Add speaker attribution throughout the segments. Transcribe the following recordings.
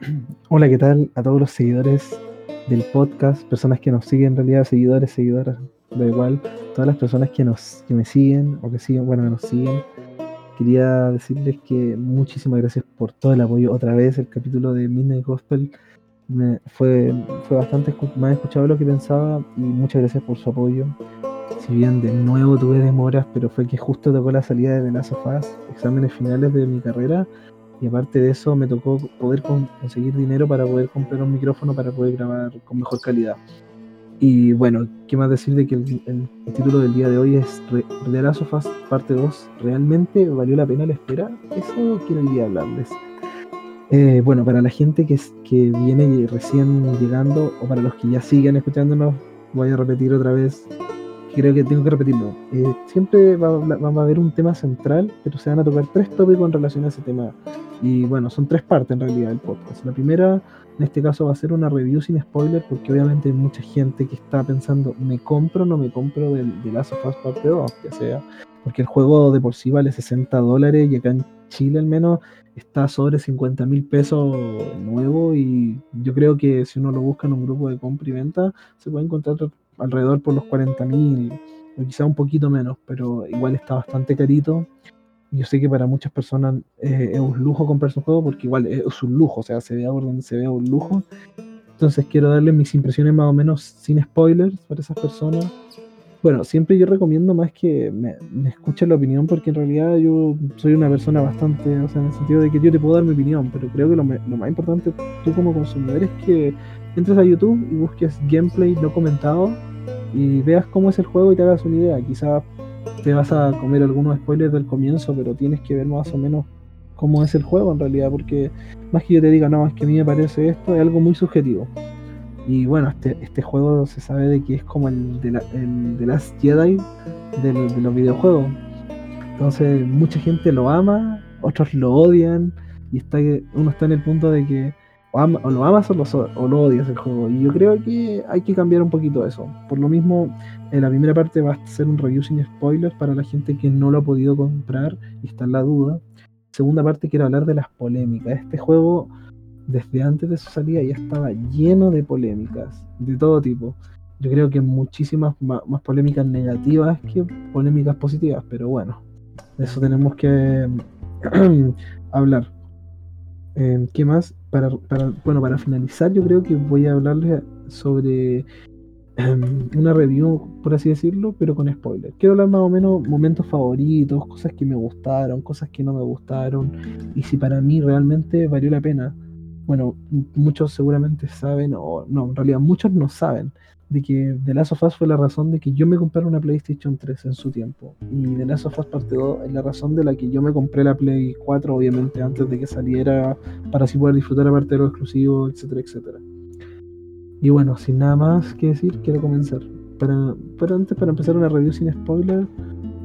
Speaker 1: Hola, ¿qué tal a todos los seguidores del podcast? Personas que nos siguen, en realidad, seguidores, seguidoras, da igual. Todas las personas que, nos, que me siguen o que siguen, bueno, que nos siguen. Quería decirles que muchísimas gracias por todo el apoyo. Otra vez, el capítulo de Midnight Gospel me, fue, fue bastante más escuchado de lo que pensaba y muchas gracias por su apoyo. Si bien de nuevo tuve demoras, pero fue que justo tocó la salida de The Last of Us, exámenes finales de mi carrera y aparte de eso, me tocó poder conseguir dinero para poder comprar un micrófono para poder grabar con mejor calidad. Y bueno, ¿qué más decir de que el, título del día de hoy es The Last of Us parte 2? ¿Realmente valió la pena la espera? Eso quiero ir a hablarles. Eh, bueno, para la gente que, que viene recién llegando o para los que ya siguen escuchándonos, voy a repetir otra vez creo que tengo que repetirlo. Eh, siempre va, a haber un tema central, pero se van a tocar tres tópicos en relación a ese tema. Y bueno, son tres partes en realidad del podcast. La primera, en este caso, va a ser una review sin spoiler, porque obviamente hay mucha gente que está pensando, ¿me compro o no me compro del, de Last of Us Parte 2? Ya sea, porque el juego de por sí vale 60 dólares y acá en Chile al menos está sobre 50 mil pesos nuevo y yo creo que si uno lo busca en un grupo de compra y venta se puede encontrar alrededor por los 40 mil o quizá un poquito menos, pero igual está bastante carito. Yo sé que para muchas personas eh, es un lujo comprarse un juego porque igual es un lujo, o sea, se vea por se vea un lujo. Entonces quiero darles mis impresiones más o menos sin spoilers para esas personas. Bueno, siempre yo recomiendo más que me, escuchen la opinión porque en realidad yo soy una persona bastante, o sea, en el sentido de que yo te puedo dar mi opinión, pero creo que lo, lo más importante tú como consumidor es que entres a YouTube y busques gameplay no comentado y veas cómo es el juego y te hagas una idea. Quizás te vas a comer algunos spoilers del comienzo, pero tienes que ver más o menos cómo es el juego en realidad, porque más que yo te diga, no, es que a mí me parece esto, es algo muy subjetivo. Y bueno, este, este juego se sabe de que es como el de, la, de Last Jedi de los videojuegos. Entonces mucha gente lo ama, otros lo odian, y está uno está en el punto de que o, lo amas o lo, odias el juego. Y yo creo que hay que cambiar un poquito eso. Por lo mismo, en la primera parte va a ser un review sin spoilers para la gente que no lo ha podido comprar y está en la duda. Segunda parte quiero hablar de las polémicas. Este juego, desde antes de su salida, ya estaba lleno de polémicas, de todo tipo. Yo creo que muchísimas más, polémicas negativas que polémicas positivas, pero bueno, de eso tenemos que hablar. Eh, ¿Qué más? Para, bueno, para finalizar, yo creo que voy a hablarles sobre em, una review, por así decirlo, pero con spoiler. Quiero hablar más o menos momentos favoritos, cosas que me gustaron, cosas que no me gustaron, y si para mí realmente valió la pena. Bueno, muchos seguramente saben, o no, en realidad muchos no saben, de que The Last of Us fue la razón de que yo me comprara una PlayStation 3 en su tiempo. Y The Last of Us Parte 2 es la razón de la que yo me compré la Play 4, obviamente, antes de que saliera, para así poder disfrutar aparte de lo exclusivo, etcétera, etcétera. Y bueno, sin nada más que decir, quiero comenzar. Para, pero antes, para empezar una review sin spoiler,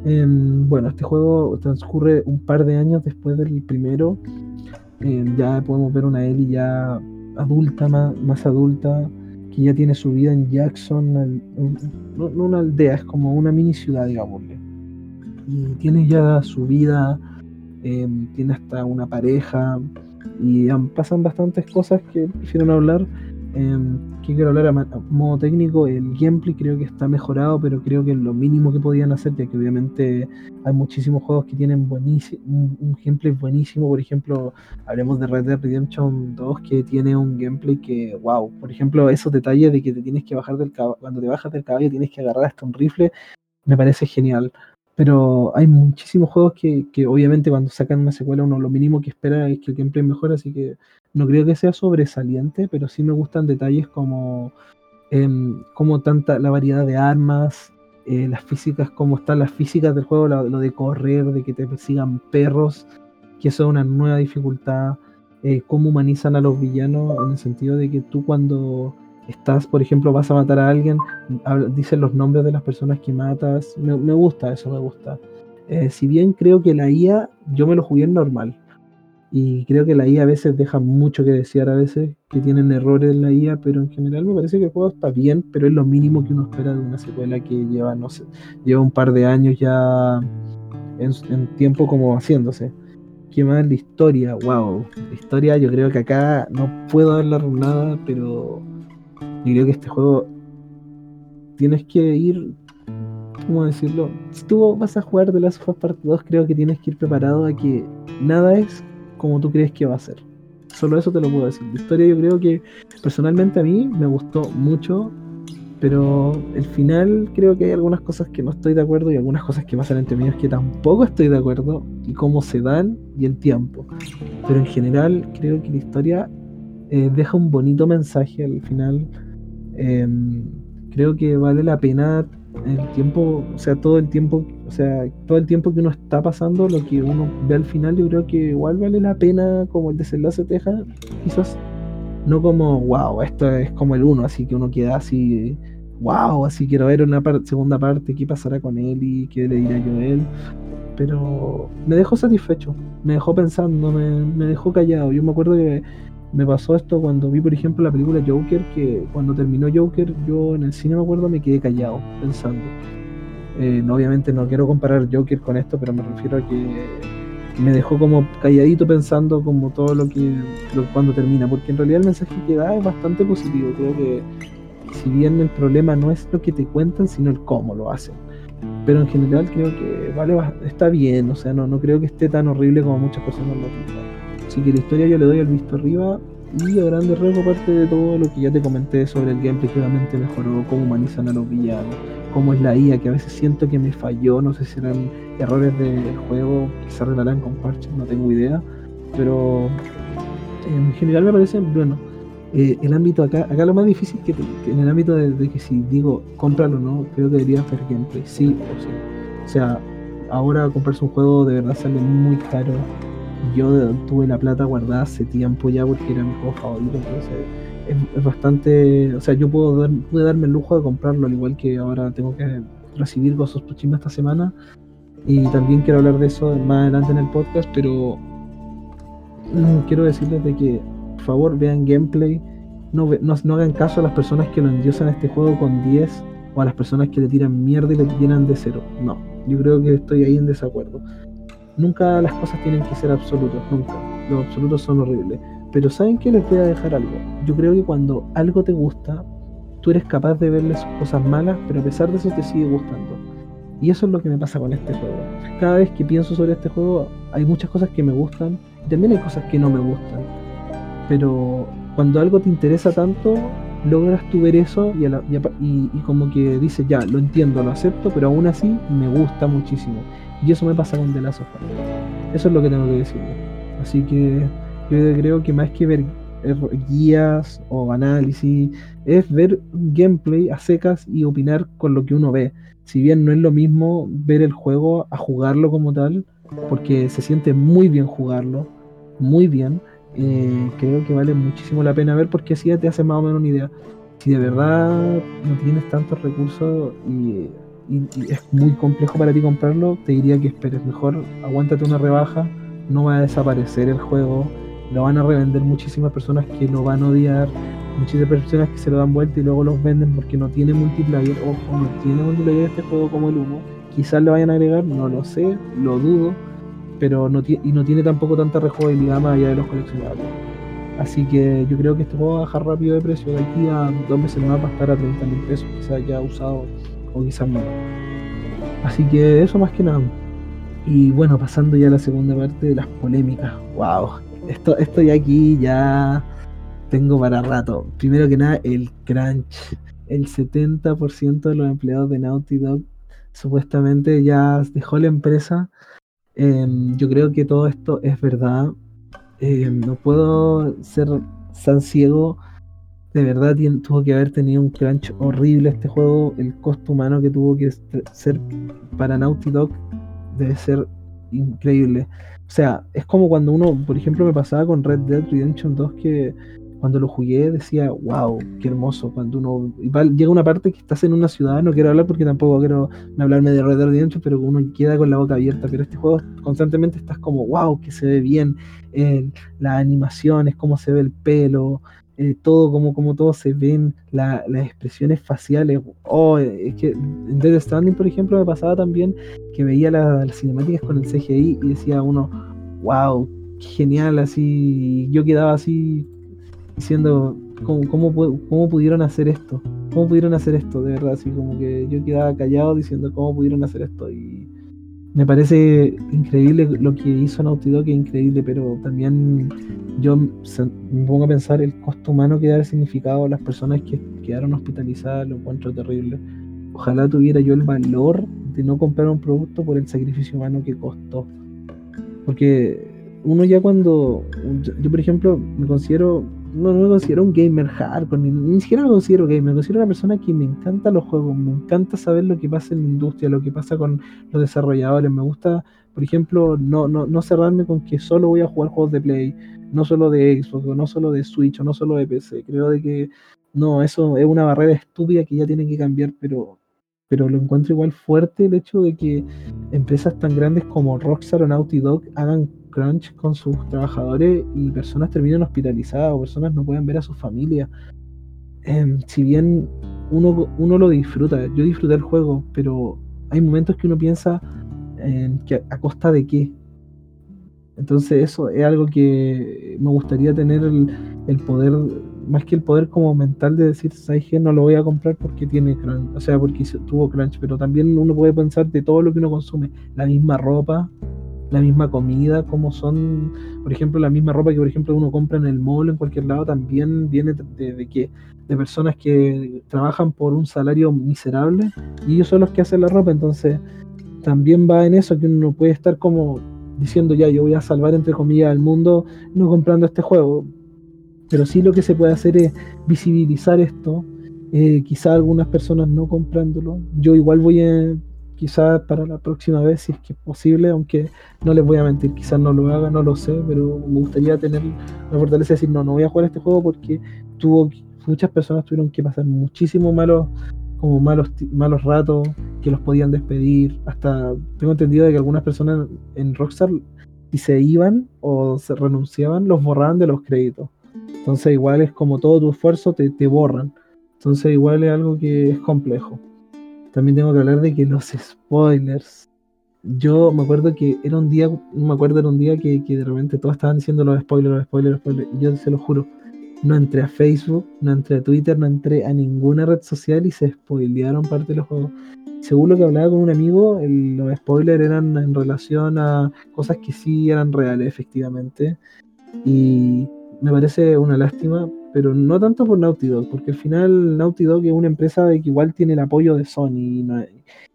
Speaker 1: em, bueno, este juego transcurre un par de años después del primero. Em, ya podemos ver una Ellie ya adulta, más, más adulta que ya tiene su vida en Jackson, no, una aldea, es como una mini ciudad, digámosle. Y tiene ya su vida, em, tiene hasta una pareja, y pasan bastantes cosas que prefiero hablar, Em, que quiero hablar a, modo técnico, el gameplay creo que está mejorado, pero creo que lo mínimo que podían hacer, ya que obviamente hay muchísimos juegos que tienen buenísimo, un, gameplay buenísimo, por ejemplo, hablemos de Red Dead Redemption 2 que tiene un gameplay que, wow, por ejemplo, esos detalles de que te tienes que bajar del caballo, cuando te bajas del caballo tienes que agarrar hasta un rifle, me parece genial. Pero hay muchísimos juegos que, que, obviamente cuando sacan una secuela uno lo mínimo que espera es que el gameplay mejore, así que no creo que sea sobresaliente, pero sí me gustan detalles como, em, como tanta la variedad de armas, eh, las físicas, cómo están las físicas del juego, lo, de correr, de que te persigan perros, que eso es una nueva dificultad, eh, cómo humanizan a los villanos en el sentido de que tú cuando estás, por ejemplo, vas a matar a alguien, dicen los nombres de las personas que matas. Me, gusta, eso me gusta. Eh, si bien creo que la IA, yo me lo jugué en normal. Y creo que la IA a veces deja mucho que desear, a veces que tienen errores en la IA, pero en general me parece que el juego está bien, pero es lo mínimo que uno espera de una secuela que lleva, no sé, lleva un par de años ya en, tiempo como haciéndose. ¿Qué más? La historia, wow. La historia, yo creo que acá no puedo hablar nada, pero yo creo que este juego tienes que ir, ¿cómo decirlo? Si tú vas a jugar de Last of Us Part 2, creo que tienes que ir preparado a que nada es como tú crees que va a ser. Solo eso te lo puedo decir. La historia yo creo que personalmente a mí me gustó mucho, pero el final creo que hay algunas cosas que no estoy de acuerdo y algunas cosas que pasan entre medios que tampoco estoy de acuerdo y cómo se dan y el tiempo. Pero en general creo que la historia eh, deja un bonito mensaje al final. Em, creo que vale la pena el tiempo, o sea, todo el tiempo, o sea, todo el tiempo que uno está pasando, lo que uno ve al final, yo creo que igual vale la pena como el desenlace te quizás no como, wow, esto es como el uno, así que uno queda así, wow, así quiero ver una segunda parte, qué pasará con él y qué le dirá yo a él. Pero me dejó satisfecho, me dejó pensando, me, me dejó callado. Yo me acuerdo que me pasó esto cuando vi, por ejemplo, la película Joker, que cuando terminó Joker, yo en el cine me acuerdo me quedé callado, pensando. Eh, obviamente no quiero comparar Joker con esto, pero me refiero a que me dejó como calladito pensando como todo lo que cuando termina, porque en realidad el mensaje que da es bastante positivo. Creo que si bien el problema no es lo que te cuentan, sino el cómo lo hacen. Pero en general creo que vale está bien, o sea, no, no creo que esté tan horrible como muchas personas lo pintan. Así que la historia yo le doy el visto arriba y a grandes rasgos aparte de todo lo que ya te comenté sobre el gameplay que realmente mejoró, cómo humanizan a los villanos, cómo es la IA, que a veces siento que me falló, no sé si eran errores del juego se arreglarán con parches, no tengo idea, pero en general me parece, bueno, eh, el ámbito acá, acá lo más difícil que, en el ámbito de, que si digo cómpralo o no, creo que debería hacer gameplay, sí o sí. O sea, ahora comprarse un juego de verdad sale muy caro yo tuve la plata guardada hace tiempo ya porque era mi juego favorito, entonces es, bastante, o sea, yo puedo dar, pude darme el lujo de comprarlo, al igual que ahora tengo que recibir Ghost of esta semana y también quiero hablar de eso más adelante en el podcast, pero mm, quiero decirles de que por favor vean gameplay, no, no, hagan caso a las personas que lo endiosan este juego con 10 o a las personas que le tiran mierda y le llenan de cero. No, yo creo que estoy ahí en desacuerdo. Nunca las cosas tienen que ser absolutas, nunca. Los absolutos son horribles. Pero ¿saben qué? Les voy a dejar algo. Yo creo que cuando algo te gusta, tú eres capaz de verle cosas malas, pero a pesar de eso te sigue gustando. Y eso es lo que me pasa con este juego. Cada vez que pienso sobre este juego, hay muchas cosas que me gustan y también hay cosas que no me gustan. Pero cuando algo te interesa tanto, logras tú ver eso y como que dices, ya, lo entiendo, lo acepto, pero aún así me gusta muchísimo. Y eso me pasa con The Last of Us. Eso es lo que tengo que decir. Así que yo creo que más que ver guías o análisis, es ver gameplay a secas y opinar con lo que uno ve. Si bien no es lo mismo ver el juego a jugarlo como tal, porque se siente muy bien jugarlo, muy bien, eh, creo que vale muchísimo la pena ver porque así ya te hace más o menos una idea. Si de verdad no tienes tantos recursos y y, es muy complejo para ti comprarlo, te diría que esperes mejor, aguántate una rebaja, no va a desaparecer el juego, lo van a revender muchísimas personas que lo van a odiar, muchísimas personas que se lo dan vuelta y luego los venden porque no tiene multiplayer, ojo, no tiene multiplayer este juego como el 1, quizás le vayan a agregar, no lo sé, lo dudo, pero no y no tiene tampoco tanta rejugabilidad más allá de los coleccionables. Así que yo creo que este juego va a bajar rápido de precio. De aquí a dos meses más va a estar a 30 mil pesos, quizás ya usado o quizás menos. Así que eso más que nada. Y bueno, pasando ya a la segunda parte de las polémicas. ¡Wow! Esto, estoy aquí ya tengo para rato. Primero que nada, el crunch. El 70% de los empleados de Naughty Dog supuestamente ya dejó la empresa. Em, yo creo que todo esto es verdad. Em, no puedo ser tan ciego de verdad tuvo que haber tenido un crunch horrible este juego. El costo humano que tuvo que ser para Naughty Dog debe ser increíble. O sea, es como cuando uno, por ejemplo, me pasaba con Red Dead Redemption 2 que cuando lo jugué decía, wow, qué hermoso. Cuando uno llega una parte que estás en una ciudad, no quiero hablar porque tampoco quiero hablarme de Red Dead Redemption, pero uno queda con la boca abierta. Pero este juego constantemente estás como, wow, que se ve bien, eh, las animaciones, cómo se ve el pelo, eh, todo, como, como todo se ven, las expresiones faciales. Oh, es que en Dead Stranding, por ejemplo, me pasaba también que veía las cinemáticas con el CGI y decía uno, wow, genial, así, yo quedaba así diciendo, ¿cómo, cómo, pudieron hacer esto? ¿Cómo pudieron hacer esto? De verdad, así como que yo quedaba callado diciendo, ¿cómo pudieron hacer esto? Y me parece increíble lo que hizo Naughty Dog, es increíble, pero también yo me pongo a pensar el costo humano que el significado a las personas que quedaron hospitalizadas, lo encuentro terrible. Ojalá tuviera yo el valor de no comprar un producto por el sacrificio humano que costó. Porque uno ya cuando, yo por ejemplo me considero no, me considero un gamer hardcore, ni, ni, siquiera me considero gamer, me considero una persona que me encanta los juegos, me encanta saber lo que pasa en la industria, lo que pasa con los desarrolladores, me gusta, por ejemplo, no, no, no cerrarme con que solo voy a jugar juegos de Play, no solo de Xbox, no solo de Switch, o no solo de PC, creo de que no, eso es una barrera estúpida que ya tiene que cambiar, pero pero lo encuentro igual fuerte el hecho de que empresas tan grandes como Rockstar o Naughty Dog hagan crunch con sus trabajadores y personas terminan hospitalizadas o personas no pueden ver a su familia. Em, si bien uno, uno lo disfruta, yo disfruté el juego, pero hay momentos que uno piensa en que a, costa de qué. Entonces eso es algo que me gustaría tener el, poder, más que el poder como mental de decir, ¿sabes qué? No lo voy a comprar porque tiene crunch, o sea, porque tuvo crunch, pero también uno puede pensar de todo lo que uno consume, la misma ropa, la misma comida, como son, por ejemplo, la misma ropa que por ejemplo uno compra en el mall, en cualquier lado, también viene de, que de personas que trabajan por un salario miserable y ellos son los que hacen la ropa, entonces también va en eso que uno puede estar como diciendo ya yo voy a salvar entre comillas al mundo no comprando este juego, pero sí lo que se puede hacer es visibilizar esto, eh, quizá algunas personas no comprándolo, yo igual voy a quizás para la próxima vez, si es que es posible, aunque no les voy a mentir, quizás no lo haga, no lo sé, pero me gustaría tener la fortaleza de decir, no, no voy a jugar este juego porque tuvo muchas personas tuvieron que pasar muchísimo malos como malos malos ratos que los podían despedir. Hasta tengo entendido de que algunas personas en Rockstar si se iban o se renunciaban los borraban de los créditos. Entonces igual es como todo tu esfuerzo te, te borran. Entonces igual es algo que es complejo también tengo que hablar de que los spoilers. Yo me acuerdo que era un día, me acuerdo, era un día que, de repente todos estaban diciendo los spoilers, los spoilers, los spoilers. Y yo se lo juro, no entré a Facebook, no entré a Twitter, no entré a ninguna red social y se spoilearon parte de los juegos. Según lo que hablaba con un amigo, los spoilers eran en relación a cosas que sí eran reales, efectivamente. Y me parece una lástima pero no tanto por Naughty Dog, porque al final Naughty Dog es una empresa que igual tiene el apoyo de Sony,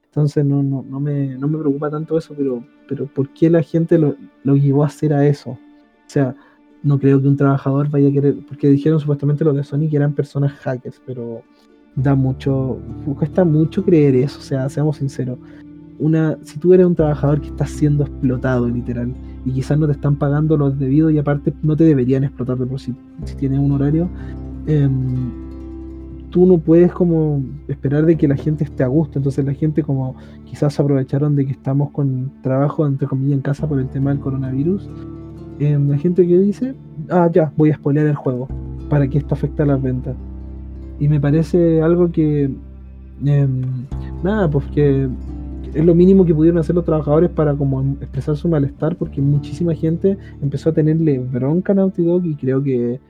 Speaker 1: entonces no, no, no, me, no me preocupa tanto eso, pero, pero ¿por qué la gente lo, lo llevó a hacer a eso? O sea, no creo que un trabajador vaya a querer, porque dijeron supuestamente los de Sony que eran personas hackers, pero da mucho, cuesta mucho creer eso, o sea, seamos sinceros. Una, si tú eres un trabajador que está siendo explotado literal y quizás no te están pagando los debidos y aparte no te deberían explotar de por sí si tienes un horario, em, tú no puedes como esperar de que la gente esté a gusto. Entonces la gente como quizás aprovecharon de que estamos con trabajo entre comillas en casa por el tema del coronavirus. Em, la gente que dice, ah ya, voy a spoilear el juego para que esto afecte a las ventas. Y me parece algo que, em, nada, pues que es lo mínimo que pudieron hacer los trabajadores para como expresar su malestar, porque muchísima gente empezó a tenerle bronca a Naughty Dog y creo que de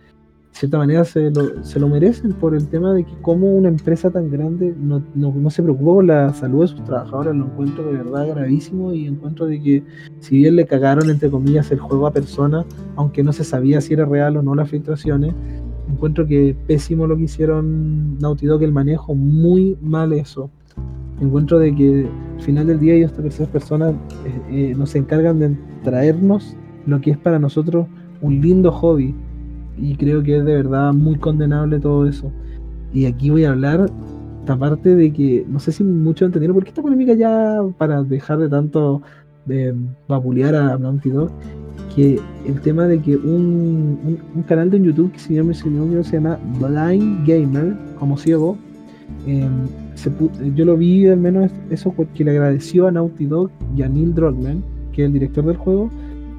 Speaker 1: cierta manera se lo, se lo merecen por el tema de que como una empresa tan grande no, no, se preocupa por la salud de sus trabajadores, lo encuentro de verdad gravísimo y encuentro de que si bien le cagaron entre comillas el juego a personas, aunque no se sabía si era real o no las filtraciones, encuentro que pésimo lo que hicieron Naughty Dog el manejo, muy mal eso encuentro de que al final del día ellos, estas personas, eh, eh, nos encargan de traernos lo que es para nosotros un lindo hobby. Y creo que es de verdad muy condenable todo eso. Y aquí voy a hablar, aparte de que, no sé si muchos entendieron, porque esta polémica ya, para dejar de tanto de vapulear a Dog, que el tema de que un, un, canal de YouTube que se llama, se llama Blind Gamer, como ciego, eh, yo lo vi al menos eso porque le agradeció a Naughty Dog y a Neil Druckmann, que es el director del juego,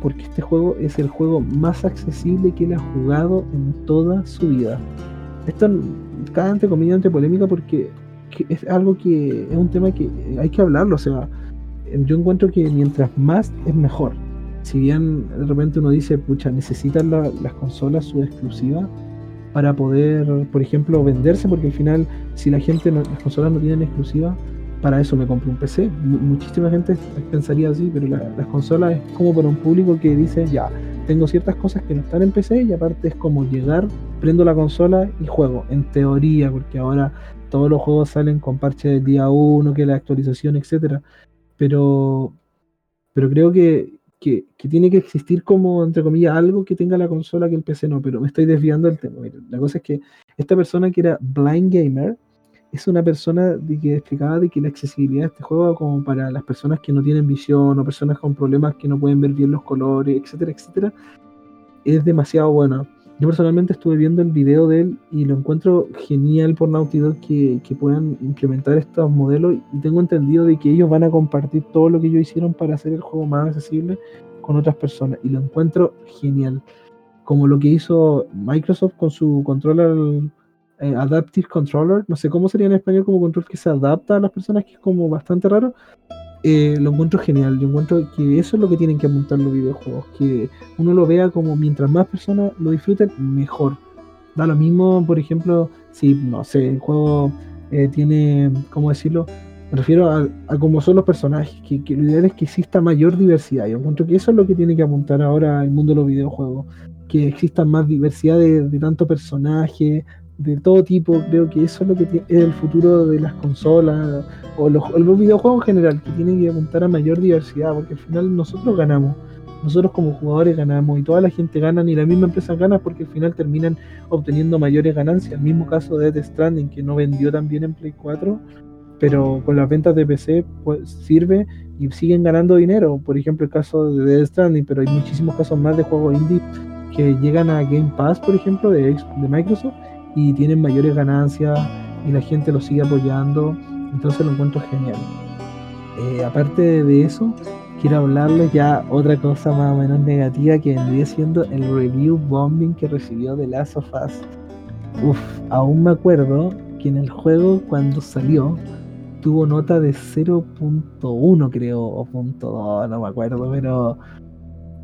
Speaker 1: porque este juego es el juego más accesible que él ha jugado en toda su vida. Esto cada entre comillas entre polémica porque es algo que es un tema que hay que hablarlo, o sea, yo encuentro que mientras más es mejor. si bien de repente uno dice, pucha, necesitan las consolas su exclusiva para poder, por ejemplo, venderse, porque al final, si la gente, no, las consolas no tienen exclusiva, para eso me compro un PC. muchísima gente pensaría así, pero las consolas es como para un público que dice, ya, tengo ciertas cosas que no están en PC y aparte es como llegar, prendo la consola y juego, en teoría, porque ahora todos los juegos salen con parche del día 1, que la actualización, etcétera. Pero, pero creo que, que, tiene que existir como, entre comillas, algo que tenga la consola que el PC no, pero me estoy desviando del tema. la cosa es que esta persona que era Blind Gamer es una persona de que explicaba de que la accesibilidad de este juego como para las personas que no tienen visión o personas con problemas que no pueden ver bien los colores, etcétera, etcétera, es demasiado buena. Yo personalmente estuve viendo el video de él y lo encuentro genial por Naughty Dog que, que, puedan implementar estos modelos y tengo entendido de que ellos van a compartir todo lo que ellos hicieron para hacer el juego más accesible con otras personas y lo encuentro genial. Como lo que hizo Microsoft con su controller eh, Adaptive Controller, no sé cómo sería en español como control que se adapta a las personas, que es como bastante raro. Eh, lo encuentro genial. Yo encuentro que eso es lo que tienen que apuntar los videojuegos, que uno lo vea como mientras más personas lo disfruten, mejor. Da lo mismo, por ejemplo, si, no sé, el juego eh, tiene, ¿cómo decirlo? Me refiero a, cómo son los personajes, que, lo ideal es que exista mayor diversidad. Yo encuentro que eso es lo que tiene que apuntar ahora el mundo de los videojuegos, que exista más diversidad de, de tanto personaje, de todo tipo. Creo que eso es lo que es el futuro de las consolas o los, videojuegos en general, que tienen que apuntar a mayor diversidad, porque al final nosotros ganamos. Nosotros como jugadores ganamos y toda la gente gana y la misma empresa gana porque al final terminan obteniendo mayores ganancias. El mismo caso de Death Stranding que no vendió tan bien en Play 4, pero con las ventas de PC pues, sirve y siguen ganando dinero. Por ejemplo, el caso de Death Stranding, pero hay muchísimos casos más de juegos indie que llegan a Game Pass, por ejemplo, de, de Microsoft y tienen mayores ganancias y la gente lo sigue apoyando, entonces lo encuentro genial. Eh, aparte de eso, quiero hablarles ya otra cosa más o menos negativa que vendría siendo el review bombing que recibió de Last of Us. Uf, aún me acuerdo que en el juego cuando salió tuvo nota de 0.1 creo, o .2, no me acuerdo, pero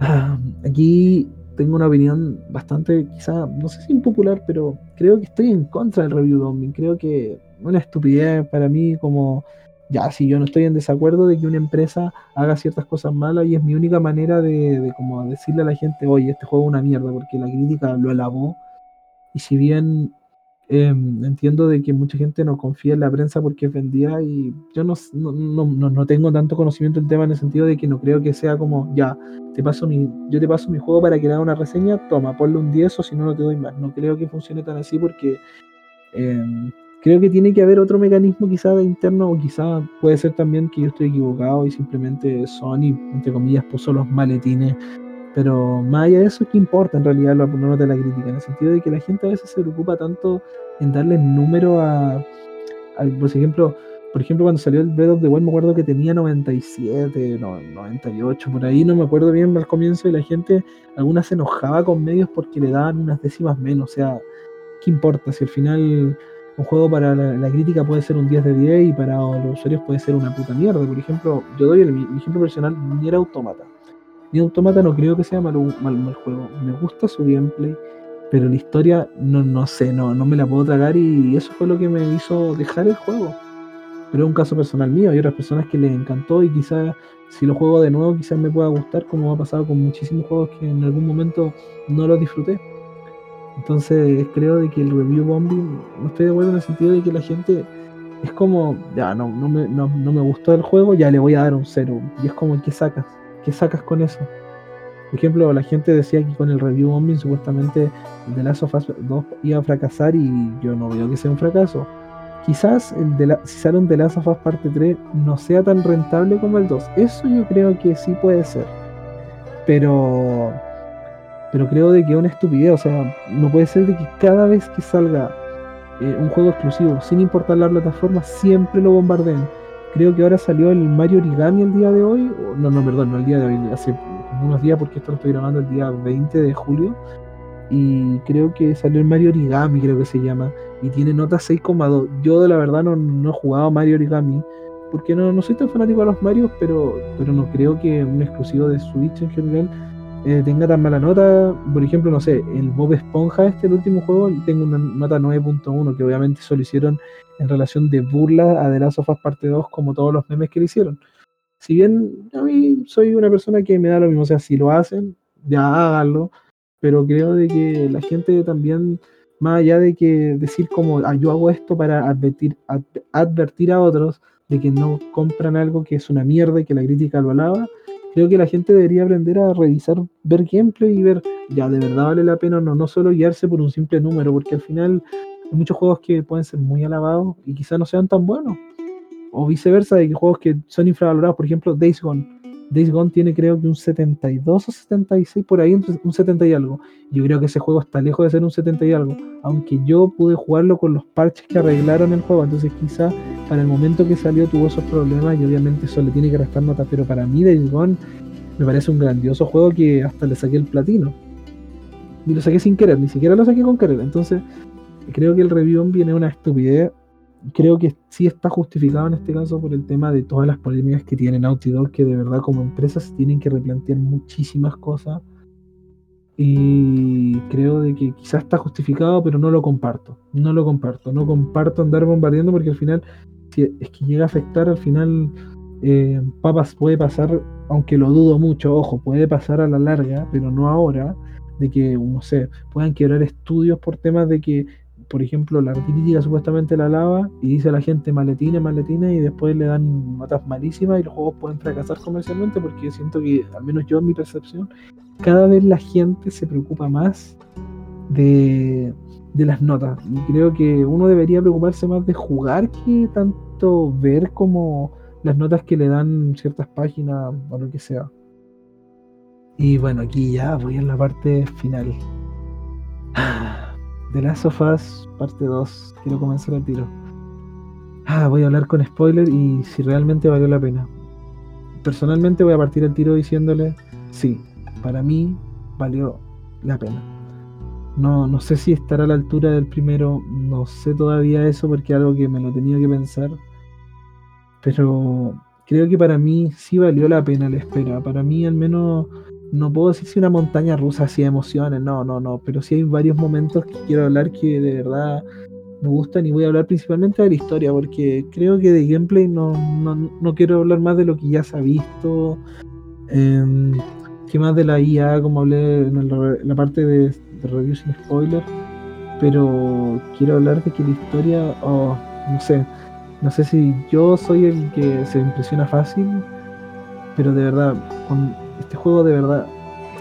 Speaker 1: ah, aquí tengo una opinión bastante, quizá, no sé si impopular, pero creo que estoy en contra del review bombing. Creo que una estupidez para mí como, ya, si yo no estoy en desacuerdo de que una empresa haga ciertas cosas malas y es mi única manera de, de como decirle a la gente, oye, este juego es una mierda, porque la crítica lo alabó. Y si bien Em, entiendo de que mucha gente no confía en la prensa porque es vendida y yo no, no, tengo tanto conocimiento del tema en el sentido de que no creo que sea como, ya, te paso mi, yo te paso mi juego para que le haga una reseña, toma, ponle un 10 o si no, no te doy más. No creo que funcione tan así porque em, creo que tiene que haber otro mecanismo quizá de interno o quizá puede ser también que yo estoy equivocado y simplemente Sony, entre comillas, puso los maletines pero más allá de eso, ¿qué importa en realidad lo nota de la crítica? En el sentido de que la gente a veces se preocupa tanto en darle número a, por ejemplo, por ejemplo, cuando salió el Breath of the Wild me acuerdo que tenía 97, 98, por ahí no me acuerdo bien al comienzo y la gente, algunas se enojaba con medios porque le daban unas décimas menos, o sea, ¿qué importa? Si al final un juego para la, crítica puede ser un 10 de 10 y para los usuarios puede ser una puta mierda. Por ejemplo, yo doy el, mi ejemplo personal, era Automata. Ni Automata no creo que sea mal, mal, juego. Me gusta su gameplay, pero la historia no, no sé, no, no me la puedo tragar y eso fue lo que me hizo dejar el juego. Pero es un caso personal mío, hay otras personas que les encantó y quizás si lo juego de nuevo quizás me pueda gustar como ha pasado con muchísimos juegos que en algún momento no los disfruté. Entonces creo de que el review bombing, no estoy de acuerdo en el sentido de que la gente es como, ya no, no, me, no, no me gustó el juego, ya le voy a dar un cero. Y es como, ¿qué sacas? ¿Qué sacas con eso? Por ejemplo, la gente decía que con el review bombing supuestamente The Last of Us 2 iba a fracasar y yo no veo que sea un fracaso. Quizás si sale un The Last of Us parte 3 no sea tan rentable como el 2. Eso yo creo que sí puede ser. Pero pero creo de que es una estupidez, o sea, no puede ser de que cada vez que salga eh, un juego exclusivo, sin importar la plataforma, siempre lo bombardeen Creo que ahora salió el Mario Origami el día de hoy. No, no, perdón, no el día de hoy, hace unos días porque esto lo estoy grabando el día 20 de julio. Y creo que salió el Mario Origami, creo que se llama. Y tiene nota 6,2. Yo de la verdad no, no, he jugado Mario Origami. porque no, no soy tan fanático de los Mario, pero, pero no creo que un exclusivo de Switch en general eh, tenga tan mala nota. Por ejemplo, no sé, el Bob Esponja, este, el último juego, tengo una nota 9.1, que obviamente solo hicieron en relación de burla a The Last of Us Parte 2, como todos los memes que le hicieron. Si bien a mí soy una persona que me da lo mismo, o sea, si lo hacen, ya háganlo, pero creo de que la gente también, más allá de que decir como, ah, yo hago esto para advertir, advertir a otros de que no compran algo que es una mierda y que la crítica lo alaba, creo que la gente debería aprender a revisar, ver gameplay y ver, ya, de verdad vale la pena o no, no solo guiarse por un simple número, porque al final hay muchos juegos que pueden ser muy alabados y quizás no sean tan buenos. O viceversa, hay juegos que son infravalorados, por ejemplo, Days Gone. Days Gone tiene creo que un 72 o 76, por ahí, un 70 y algo. Yo creo que ese juego está lejos de ser un 70 y algo, aunque yo pude jugarlo con los parches que arreglaron el juego, entonces quizá para el momento que salió tuvo esos problemas y obviamente eso le tiene que restar notas, pero para mí Days Gone me parece un grandioso juego que hasta le saqué el platino. Y lo saqué sin querer, ni siquiera lo saqué con querer, entonces creo que el review viene una estupidez creo que sí está justificado en este caso por el tema de todas las polémicas que tiene Naughty Dog, que de verdad como empresas tienen que replantear muchísimas cosas. Y creo de que quizás está justificado, pero no lo comparto. No lo comparto. No comparto andar bombardeando porque al final, si es que llega a afectar, al final, eh, papas puede pasar, aunque lo dudo mucho, ojo, puede pasar a la larga, pero no ahora, de que, no sé, puedan quebrar estudios por temas de que por ejemplo, la crítica supuestamente la lava y dice a la gente maletines, maletines y después le dan notas malísimas y los juegos pueden fracasar comercialmente porque siento que, al menos yo en mi percepción, cada vez la gente se preocupa más de, de las notas. Y creo que uno debería preocuparse más de jugar que tanto ver como las notas que le dan ciertas páginas o lo que sea. Y bueno, aquí ya voy a la parte final. The Last of Us, parte 2. Quiero comenzar el tiro. Ah, voy a hablar con spoiler y si realmente valió la pena. Personalmente voy a partir el tiro diciéndole, sí, para mí valió la pena. No, no sé si estará a la altura del primero, no sé todavía eso porque es algo que me lo tenía que pensar. Pero creo que para mí sí valió la pena la espera. Para mí al menos no puedo decir si una montaña rusa así de emociones, no, no, no, pero sí hay varios momentos que quiero hablar que de verdad me gustan y voy a hablar principalmente de la historia, porque creo que de gameplay no, no, quiero hablar más de lo que ya se ha visto, em, que más de la IA, como hablé en, la parte de, de review sin spoiler, pero quiero hablar de que la historia, oh, no sé, no sé si yo soy el que se impresiona fácil, pero de verdad, con este juego de verdad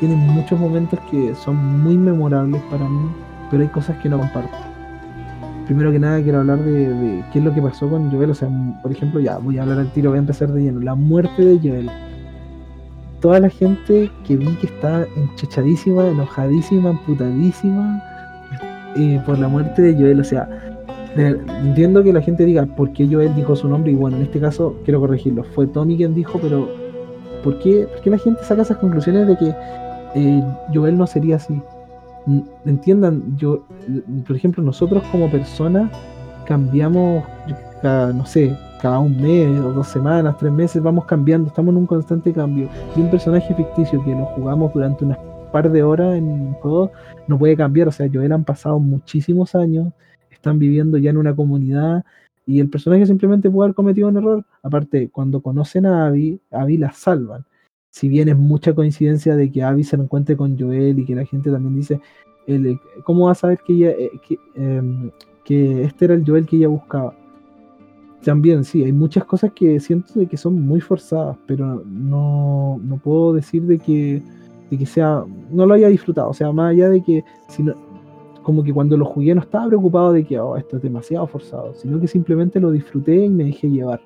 Speaker 1: tiene muchos momentos que son muy memorables para mí, pero hay cosas que no comparto. Primero que nada quiero hablar de, qué es lo que pasó con Joel, o sea, por ejemplo, ya voy a hablar al tiro, voy a empezar de lleno, la muerte de Joel. Toda la gente que vi que está enchechadísima, enojadísima, amputadísima eh, por la muerte de Joel, o sea, entiendo que la gente diga por qué Joel dijo su nombre y bueno, en este caso quiero corregirlo, fue Tommy quien dijo, pero ¿Por qué, la gente saca esas conclusiones de que eh, Joel no sería así? Entiendan, yo, por ejemplo, nosotros como personas cambiamos, cada, no sé, cada un mes o dos semanas, tres meses, vamos cambiando, estamos en un constante cambio. Y un personaje ficticio que lo jugamos durante unas par de horas en juego no puede cambiar. O sea, Joel han pasado muchísimos años, están viviendo ya en una comunidad y el personaje simplemente puede haber cometido un error. Aparte, cuando conocen a Abby, Abby la salvan. Si bien es mucha coincidencia de que Abby se encuentre con Joel y que la gente también dice, ¿cómo va a saber que, ella, eh, em, que, este era el Joel que ella buscaba? También sí, hay muchas cosas que siento de que son muy forzadas, pero no, no puedo decir de que, de que sea, no lo haya disfrutado. O sea, más allá de que si no, como que cuando lo jugué no estaba preocupado de que oh, esto es demasiado forzado, sino que simplemente lo disfruté y me dejé llevar.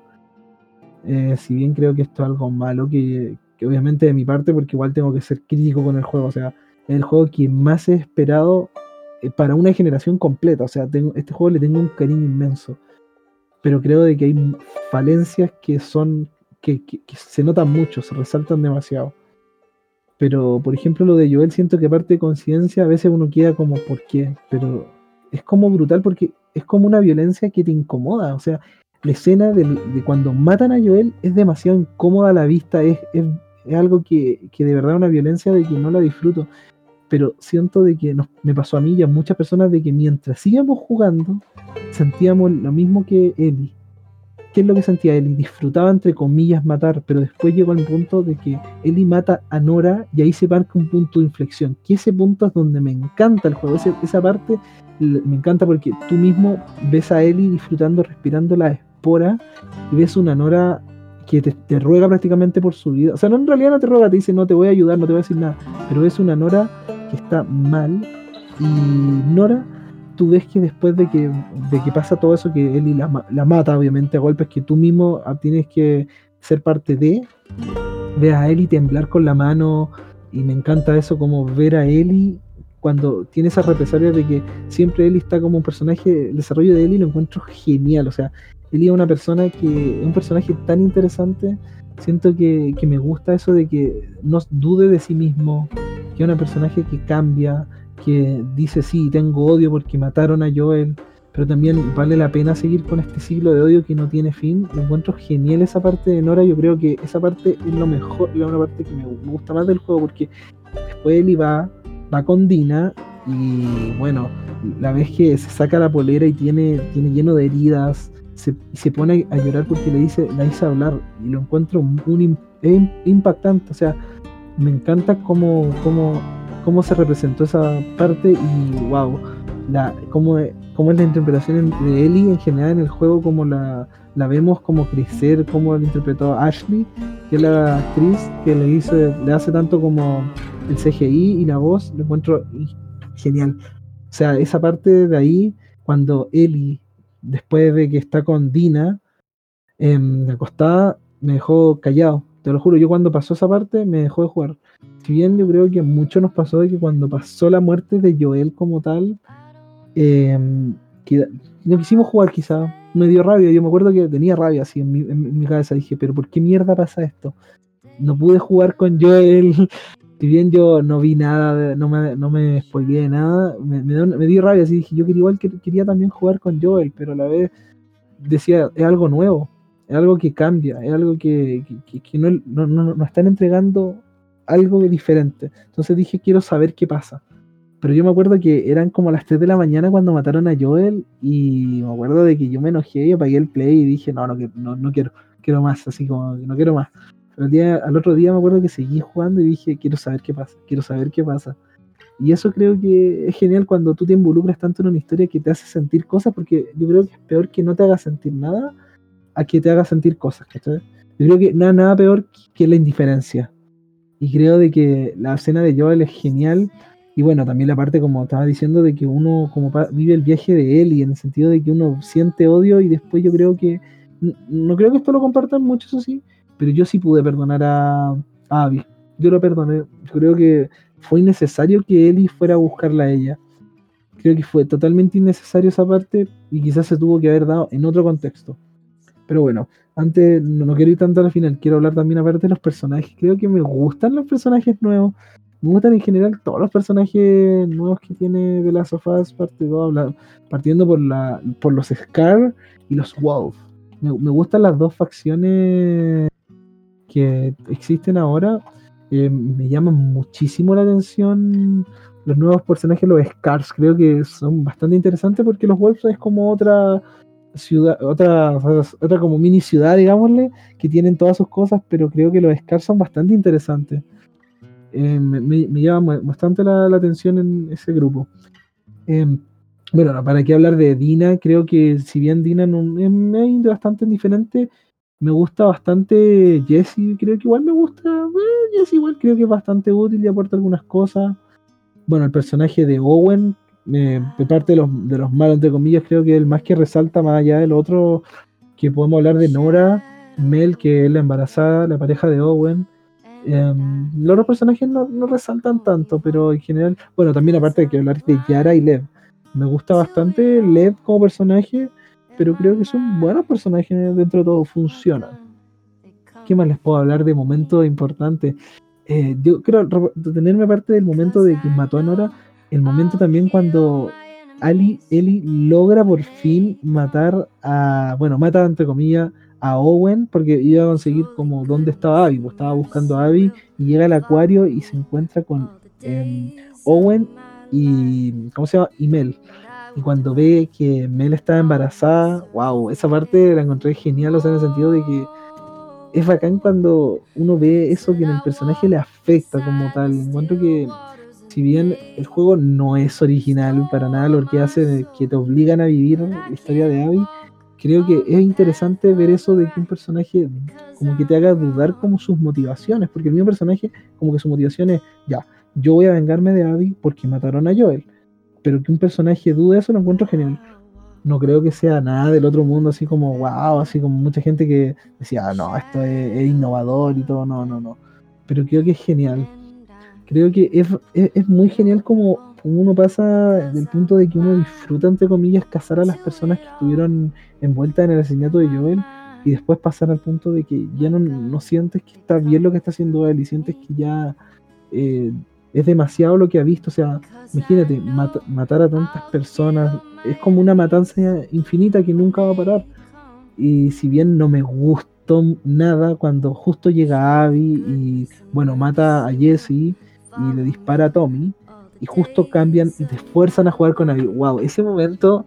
Speaker 1: Eh, si bien creo que esto es algo malo, que, obviamente de mi parte, porque igual tengo que ser crítico con el juego, o sea, es el juego que más he esperado eh, para una generación completa, o sea, tengo, este juego le tengo un cariño inmenso, pero creo de que hay falencias que son, que se notan mucho, se resaltan demasiado. Pero, por ejemplo, lo de Joel, siento que aparte de conciencia, a veces uno queda como, ¿por qué? Pero es como brutal porque es como una violencia que te incomoda. O sea, la escena de, cuando matan a Joel es demasiado incómoda a la vista, es, es, algo que, que, de verdad es una violencia de que no la disfruto. Pero siento de que nos, me pasó a mí y a muchas personas de que mientras sigamos jugando, sentíamos lo mismo que Ellie. ¿Qué es lo que sentía Ellie? Disfrutaba entre comillas matar, pero después llegó al punto de que Ellie mata a Nora y ahí se marca un punto de inflexión. Que ese punto es donde me encanta el juego. esa parte me encanta porque tú mismo ves a Ellie disfrutando, respirando la espora y ves una Nora que te, ruega prácticamente por su vida. O sea, no, en realidad no te ruega, te dice no te voy a ayudar, no te voy a decir nada. Pero ves una Nora que está mal y Nora, tú ves que después de que, de que pasa todo eso, que Ellie la, la mata obviamente a golpes, que tú mismo tienes que ser parte de, ve a Ellie temblar con la mano y me encanta eso como ver a Ellie cuando tiene esa represalia de que siempre Ellie está como un personaje, el desarrollo de Ellie lo encuentro genial, o sea, Ellie es una persona que un personaje tan interesante, siento que, me gusta eso de que no dude de sí mismo, que es una personaje que cambia, que dice sí, tengo odio porque mataron a Joel, pero también vale la pena seguir con este ciclo de odio que no tiene fin. Lo encuentro genial esa parte de Nora, yo creo que esa parte es lo mejor, es una parte que me gusta más del juego porque después Ellie va va con Dina y bueno, la vez que se saca la polera y tiene, tiene lleno de heridas, se, se pone a llorar porque le dice, la hice hablar y lo encuentro un, impactante, o sea, me encanta cómo, cómo, cómo se representó esa parte y wow, la, cómo, cómo es la interpretación de Ellie en general en el juego, como la, la vemos como crecer, como la interpretó Ashley, que es la actriz que le, hizo, le hace tanto como el CGI y la voz, lo encuentro genial. O sea, esa parte de ahí, cuando Ellie, después de que está con Dina, eh, acostada, me dejó callado. Te lo juro, yo cuando pasó esa parte me dejó de jugar. Si bien yo creo que mucho nos pasó de que cuando pasó la muerte de Joel como tal, em, no quisimos jugar quizá, me dio rabia, yo me acuerdo que tenía rabia así en mi, en mi cabeza, dije, pero ¿por qué mierda pasa esto? No pude jugar con Joel, si bien yo no vi nada, no me, no me spoileé de nada, me, me, dio rabia, así dije, yo quería igual que quería también jugar con Joel, pero a la vez decía, es algo nuevo, es algo que cambia, es algo que, no, no, no, están entregando algo diferente. Entonces dije, quiero saber qué pasa. Pero yo me acuerdo que eran como las 3 de la mañana cuando mataron a Joel y me acuerdo de que yo me enojé y apagué el play y dije, no, no, no, no quiero, quiero más, así como, no quiero más al otro día me acuerdo que seguí jugando y dije, quiero saber qué pasa, quiero saber qué pasa. Y eso creo que es genial cuando tú te involucras tanto en una historia que te hace sentir cosas, porque yo creo que es peor que no te haga sentir nada a que te haga sentir cosas. Yo creo que nada, nada peor que la indiferencia. Y creo de que la escena de Joel es genial. Y bueno, también la parte, como estaba diciendo, de que uno como vive el viaje de él y en el sentido de que uno siente odio y después yo creo que, no creo que esto lo compartan muchos así, pero yo sí pude perdonar a, Abby. Yo lo perdoné. Yo creo que fue innecesario que Ellie fuera a buscarla a ella. Creo que fue totalmente innecesario esa parte y quizás se tuvo que haber dado en otro contexto. Pero bueno, antes no, quiero ir tanto al final, quiero hablar también aparte de los personajes. Creo que me gustan los personajes nuevos. Me gustan en general todos los personajes nuevos que tiene de las sofás, partiendo por, la, por los Scar y los Wolf. Me, me, gustan las dos facciones que existen ahora, eh, me llaman muchísimo la atención los nuevos personajes, los Scars, creo que son bastante interesantes porque los Wolves es como otra ciudad, otra, otra como mini ciudad, digámosle, que tienen todas sus cosas, pero creo que los Scars son bastante interesantes. Eh, me, llama bastante la, atención en ese grupo. Eh, bueno, para qué hablar de Dina, creo que si bien Dina no, es bastante diferente, me gusta bastante Jesse, creo que igual me gusta. Eh, Jesse igual creo que es bastante útil y aporta algunas cosas. Bueno, el personaje de Owen, de parte de los, de los malos, entre comillas, creo que el más que resalta más allá del otro, que podemos hablar de Nora, Mel, que es la embarazada, la pareja de Owen. Em, los otros personajes no, no, resaltan tanto, pero en general, bueno, también aparte de que hablar de Yara y Lev. Me gusta bastante Lev como personaje pero creo que son buenos personajes dentro de todo, funcionan. ¿Qué más les puedo hablar de momentos importantes? Eh, yo creo tenerme parte del momento de que mató a Nora, el momento también cuando Ali, Ellie logra por fin matar a, bueno, mata entre comillas a Owen porque iba a conseguir como dónde estaba Abby, pues estaba buscando a Abby y llega al acuario y se encuentra con em, Owen y, ¿cómo se llama? Y Mel. Y cuando ve que Mel está embarazada, wow, esa parte la encontré genial, o sea, en el sentido de que es bacán cuando uno ve eso que en el personaje le afecta como tal. Encuentro que si bien el juego no es original para nada, lo que hace es que te obligan a vivir la historia de Abby, creo que es interesante ver eso de que un personaje como que te haga dudar como sus motivaciones, porque el mismo personaje como que su motivación es, ya, yo voy a vengarme de Abby porque mataron a Joel, pero que un personaje dude eso lo encuentro genial. No creo que sea nada del otro mundo, así como, wow, así como mucha gente que decía, ah, no, esto es innovador y todo, no, no, no. Pero creo que es genial creo que es, es, muy genial como uno pasa del punto de que uno disfruta, entre comillas, cazar a las personas que estuvieron envueltas en el asesinato de Joel y después pasar al punto de que ya no, no sientes que está bien lo que está haciendo él y sientes que ya eh, es demasiado lo que ha visto. O sea, imagínate, matar a tantas personas es como una matanza infinita que nunca va a parar. Y si bien no me gustó nada cuando justo llega Abby y bueno, mata a Jesse y le dispara a Tommy y justo cambian y te esfuerzan a jugar con Abby. Wow, ese momento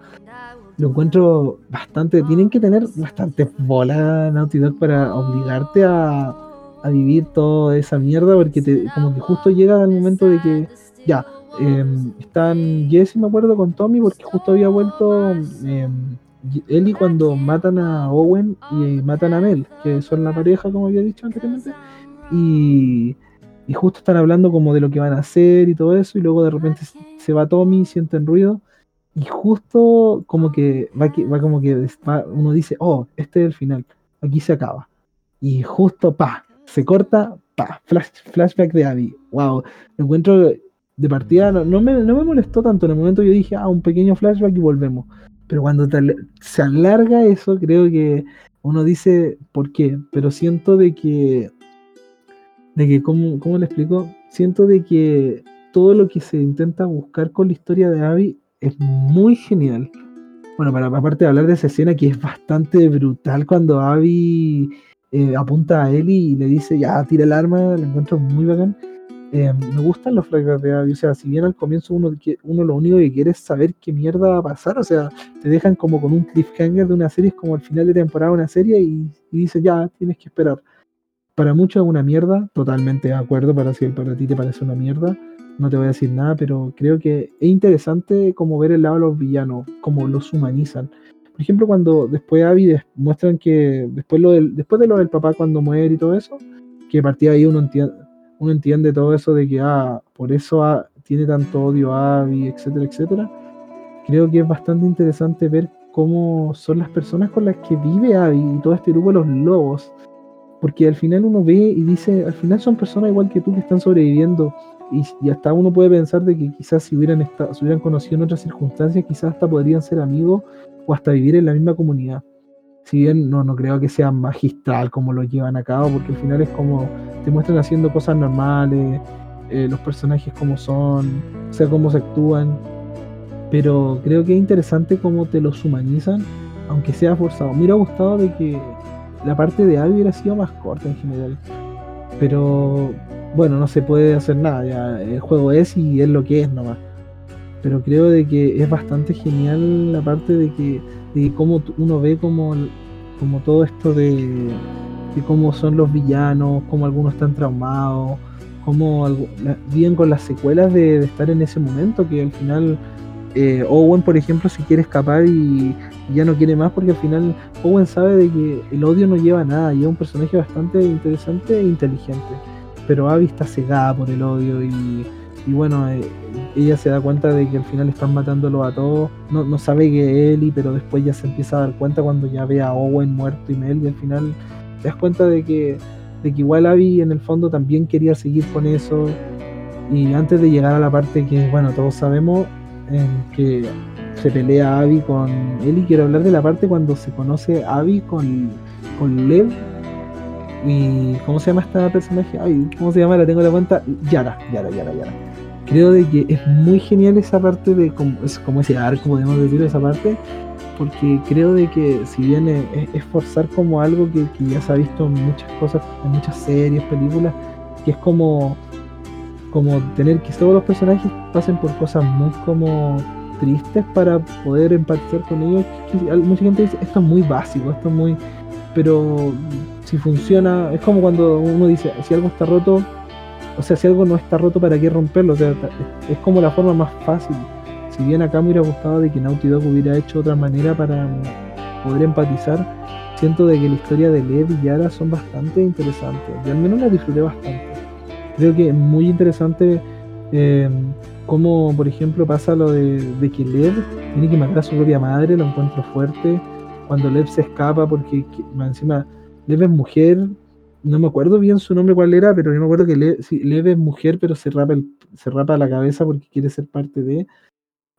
Speaker 1: lo encuentro bastante. Tienen que tener bastante bola Naughty Dog para obligarte a, a vivir toda esa mierda, porque te, como que justo llega el momento de que ya em, están Jesse, me acuerdo, con Tommy, porque justo había vuelto eh, Ellie cuando matan a Owen y matan a Mel, que son la pareja, como había dicho anteriormente. Y y justo están hablando como de lo que van a hacer y todo eso, y luego de repente se va Tommy, sienten ruido, y justo como que va, va como que uno dice, oh, este es el final, aquí se acaba. Y justo, pa, se corta, pa, flash, flashback de Abby. Wow, encuentro de partida, no, me, no me molestó tanto. En el momento yo dije, ah, un pequeño flashback y volvemos. Pero cuando se alarga eso, creo que uno dice, ¿por qué? Pero siento de que de que, ¿cómo, ¿cómo le explico? Siento de que todo lo que se intenta buscar con la historia de Abby es muy genial. Bueno, para aparte de hablar de esa escena que es bastante brutal cuando Abby eh, apunta a Ellie y le dice, ya, tira el arma, la encuentro muy bacán. Eh, me gustan los flashbacks de Abby, o sea, si bien al comienzo uno, uno lo único que quiere es saber qué mierda va a pasar, o sea, te dejan como con un cliffhanger de una serie, es como al final de temporada de una serie y, y dice, ya, tienes que esperar para muchos es una mierda, totalmente de acuerdo, para si para ti te parece una mierda, no te voy a decir nada, pero creo que es interesante como ver el lado de los villanos, como los humanizan. Por ejemplo, cuando después Abby muestran que después, lo del, después de lo del papá cuando muere y todo eso, que partía ahí uno entiende, uno entiende todo eso de que, ah, por eso ah, tiene tanto odio a Abby, etcétera, etcétera. Creo que es bastante interesante ver cómo son las personas con las que vive Abby y todo este grupo de los lobos porque al final uno ve y dice, al final son personas igual que tú que están sobreviviendo y, hasta uno puede pensar de que quizás si hubieran, estado, hubieran conocido en otras circunstancias, quizás hasta podrían ser amigos o hasta vivir en la misma comunidad. Si bien no, no creo que sea magistral como lo llevan a cabo, porque al final es como te muestran haciendo cosas normales, eh, los personajes como son, o sea, cómo se actúan. Pero creo que es interesante cómo te los humanizan, aunque sea forzado. Me hubiera gustado de que la parte de Abby hubiera sido más corta en general. Pero bueno, no se puede hacer nada, el juego es y es lo que es nomás. Pero creo de que es bastante genial la parte de que de cómo uno ve como, como todo esto de, cómo son los villanos, cómo algunos están traumados, cómo viven con las secuelas de, estar en ese momento, que al final eh, Owen, por ejemplo, si quiere escapar y, ya no quiere más porque al final Owen sabe de que el odio no lleva a nada y es un personaje bastante interesante e inteligente. Pero Abby está cegada por el odio y, bueno, eh, ella se da cuenta de que al final están matándolo a todos. No, no sabe que es Ellie, pero después ya se empieza a dar cuenta cuando ya ve a Owen muerto y Mel y al final te das cuenta de que, de que igual Abby en el fondo también quería seguir con eso. Y antes de llegar a la parte que, bueno, todos sabemos, en que se pelea Abby con él quiero hablar de la parte cuando se conoce Abby con, con Lev y ¿cómo se llama esta personaje? Ay, ¿cómo se llama? La tengo en la cuenta. Yara, Yara, Yara, Yara. creo de que es muy genial esa parte de como, es como ese arco, podemos decir, esa parte, porque creo de que si bien es, forzar como algo que, ya se ha visto en muchas cosas, en muchas series, películas, que es como, como tener que todos los personajes pasen por cosas muy como tristes para poder empatizar con ellos. mucha gente dice, esto es muy básico, esto es muy... Pero si funciona, es como cuando uno dice, si algo está roto, o sea, si algo no está roto, ¿para qué romperlo? O sea, es como la forma más fácil. Si bien acá me hubiera gustado de que Naughty Dog hubiera hecho otra manera para poder empatizar, siento de que la historia de Lev y Yara son bastante interesantes. Y al menos la disfruté bastante. Creo que es muy interesante eh, cómo, por ejemplo, pasa lo de, que Lev tiene que matar a su propia madre, lo encuentro fuerte. Cuando Lev se escapa, porque encima Lev es mujer, no me acuerdo bien su nombre cuál era, pero yo me acuerdo que Lev, es mujer, pero se rapa, la cabeza porque quiere ser parte de.